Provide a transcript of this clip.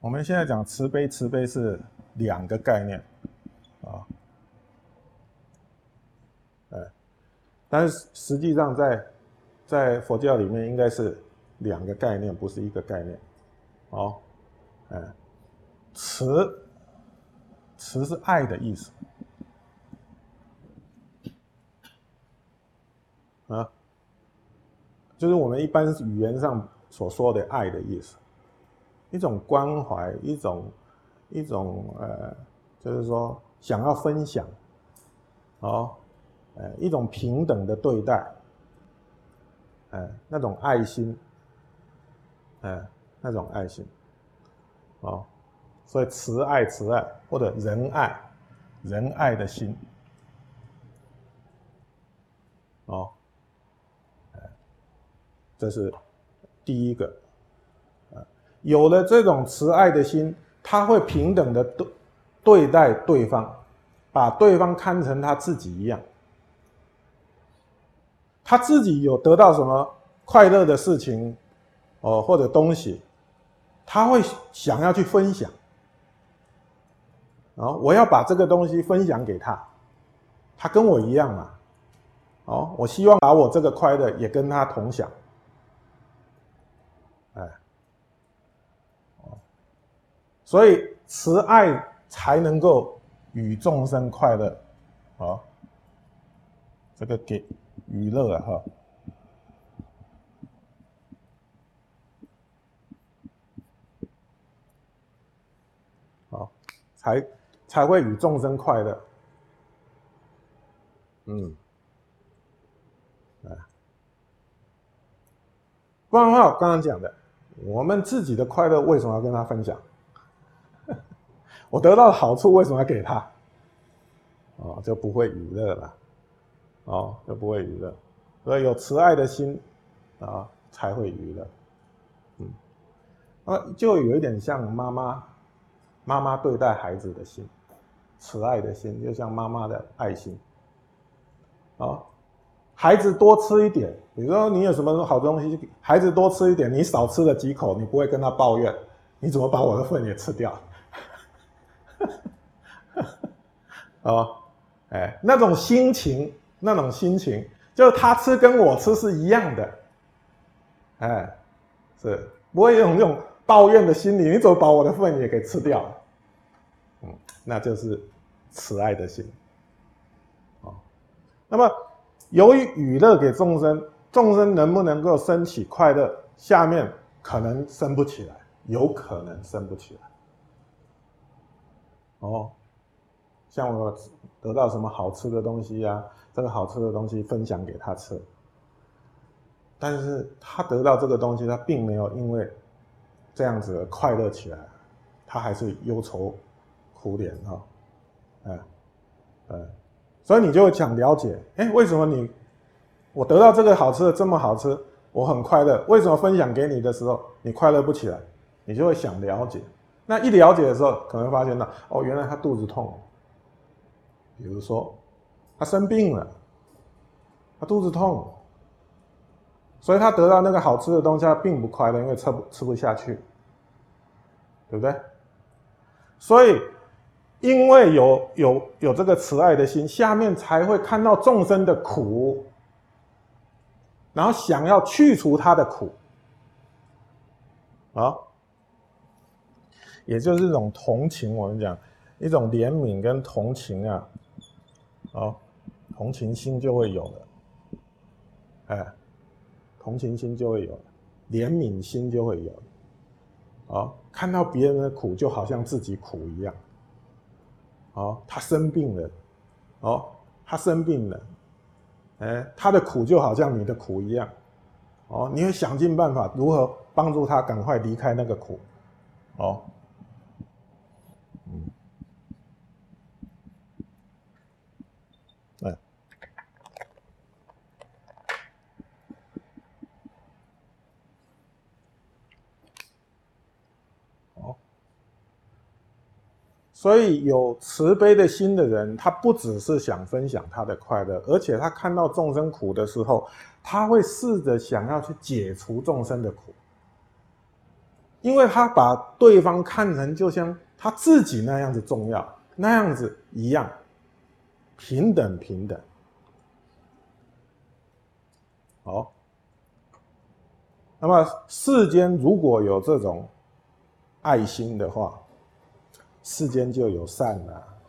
我们现在讲慈悲，慈悲是两个概念啊，哎，但是实际上在在佛教里面应该是两个概念，不是一个概念，哦，哎，慈慈是爱的意思啊，就是我们一般语言上所说的爱的意思。一种关怀，一种一种呃，就是说想要分享，哦，呃，一种平等的对待，呃，那种爱心，呃，那种爱心，哦，所以慈爱慈爱或者仁爱仁爱的心，哦，这是第一个。有了这种慈爱的心，他会平等的对对待对方，把对方看成他自己一样。他自己有得到什么快乐的事情，哦或者东西，他会想要去分享。哦，我要把这个东西分享给他，他跟我一样嘛。哦，我希望把我这个快乐也跟他同享。所以慈爱才能够与众生快乐，啊，这个给娱乐啊哈，好，才才会与众生快乐，嗯，不然的话，我刚刚讲的，我们自己的快乐为什么要跟他分享？我得到的好处为什么要给他？哦，就不会娱乐了，哦，就不会娱乐，所以有慈爱的心啊，才会娱乐。嗯，啊，就有一点像妈妈，妈妈对待孩子的心，慈爱的心，就像妈妈的爱心。啊，孩子多吃一点，比如说你有什么好东西，孩子多吃一点，你少吃了几口，你不会跟他抱怨，你怎么把我的份也吃掉？哦，哎，那种心情，那种心情，就是他吃跟我吃是一样的，哎，是不会用那种抱怨的心理，你怎么把我的份也给吃掉？嗯，那就是慈爱的心。哦，那么由于娱乐给众生，众生能不能够升起快乐？下面可能升不起来，有可能升不起来。哦。像我得到什么好吃的东西呀？这个好吃的东西分享给他吃，但是他得到这个东西，他并没有因为这样子快乐起来，他还是忧愁苦脸哈，哎，嗯，所以你就想了解，哎，为什么你我得到这个好吃的这么好吃，我很快乐，为什么分享给你的时候你快乐不起来？你就会想了解，那一了解的时候，可能发现到哦，原来他肚子痛。比如说，他生病了，他肚子痛，所以他得到那个好吃的东西，他并不快乐，因为吃不吃不下去，对不对？所以，因为有有有这个慈爱的心，下面才会看到众生的苦，然后想要去除他的苦，啊，也就是一种同情。我们讲一种怜悯跟同情啊。哦，同情心就会有了，哎，同情心就会有了，怜悯心就会有了，哦，看到别人的苦就好像自己苦一样，哦，他生病了，哦，他生病了，哎，他的苦就好像你的苦一样，哦，你会想尽办法如何帮助他赶快离开那个苦，哦。所以有慈悲的心的人，他不只是想分享他的快乐，而且他看到众生苦的时候，他会试着想要去解除众生的苦。因为他把对方看成就像他自己那样子重要，那样子一样，平等平等。好，那么世间如果有这种爱心的话，世间就有善了。